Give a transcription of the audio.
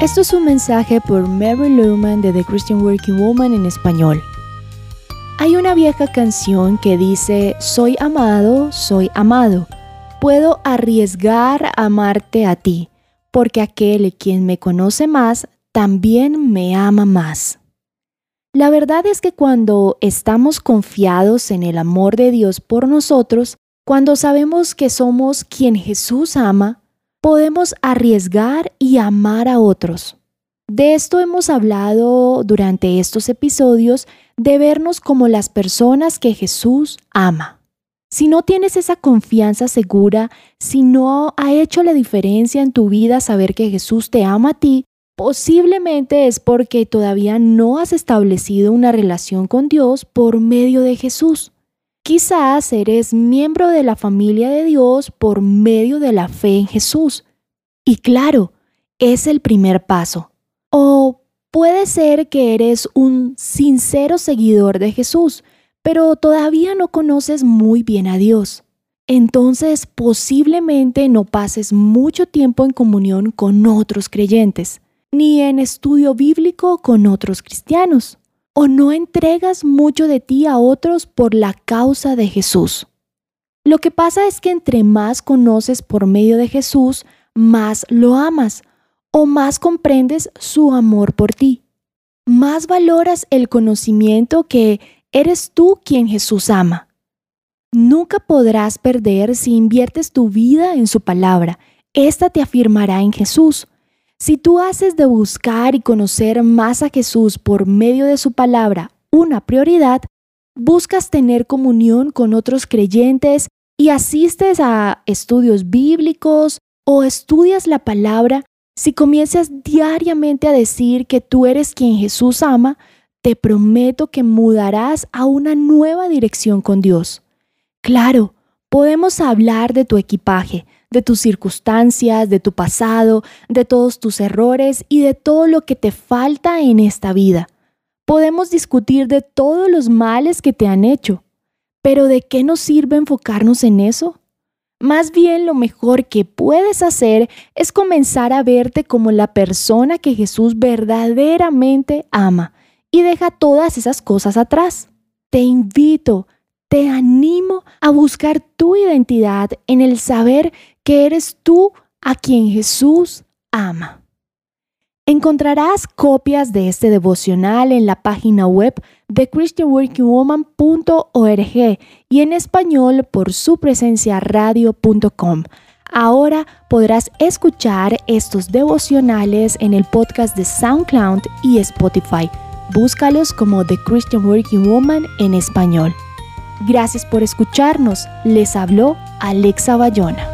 Esto es un mensaje por Mary Luman de The Christian Working Woman en español. Hay una vieja canción que dice, soy amado, soy amado. Puedo arriesgar a amarte a ti, porque aquel quien me conoce más también me ama más. La verdad es que cuando estamos confiados en el amor de Dios por nosotros, cuando sabemos que somos quien Jesús ama, podemos arriesgar y amar a otros. De esto hemos hablado durante estos episodios de vernos como las personas que Jesús ama. Si no tienes esa confianza segura, si no ha hecho la diferencia en tu vida saber que Jesús te ama a ti, Posiblemente es porque todavía no has establecido una relación con Dios por medio de Jesús. Quizás eres miembro de la familia de Dios por medio de la fe en Jesús. Y claro, es el primer paso. O puede ser que eres un sincero seguidor de Jesús, pero todavía no conoces muy bien a Dios. Entonces posiblemente no pases mucho tiempo en comunión con otros creyentes ni en estudio bíblico con otros cristianos, o no entregas mucho de ti a otros por la causa de Jesús. Lo que pasa es que entre más conoces por medio de Jesús, más lo amas o más comprendes su amor por ti. Más valoras el conocimiento que eres tú quien Jesús ama. Nunca podrás perder si inviertes tu vida en su palabra. Esta te afirmará en Jesús si tú haces de buscar y conocer más a Jesús por medio de su palabra una prioridad, buscas tener comunión con otros creyentes y asistes a estudios bíblicos o estudias la palabra, si comienzas diariamente a decir que tú eres quien Jesús ama, te prometo que mudarás a una nueva dirección con Dios. Claro, podemos hablar de tu equipaje, de tus circunstancias, de tu pasado, de todos tus errores y de todo lo que te falta en esta vida. Podemos discutir de todos los males que te han hecho, pero ¿de qué nos sirve enfocarnos en eso? Más bien lo mejor que puedes hacer es comenzar a verte como la persona que Jesús verdaderamente ama y deja todas esas cosas atrás. Te invito, te animo a buscar tu identidad en el saber que eres tú a quien Jesús ama. Encontrarás copias de este devocional en la página web de christianworkingwoman.org y en español por su presencia radio.com. Ahora podrás escuchar estos devocionales en el podcast de SoundCloud y Spotify. Búscalos como The Christian Working Woman en español. Gracias por escucharnos. Les habló Alexa Bayona.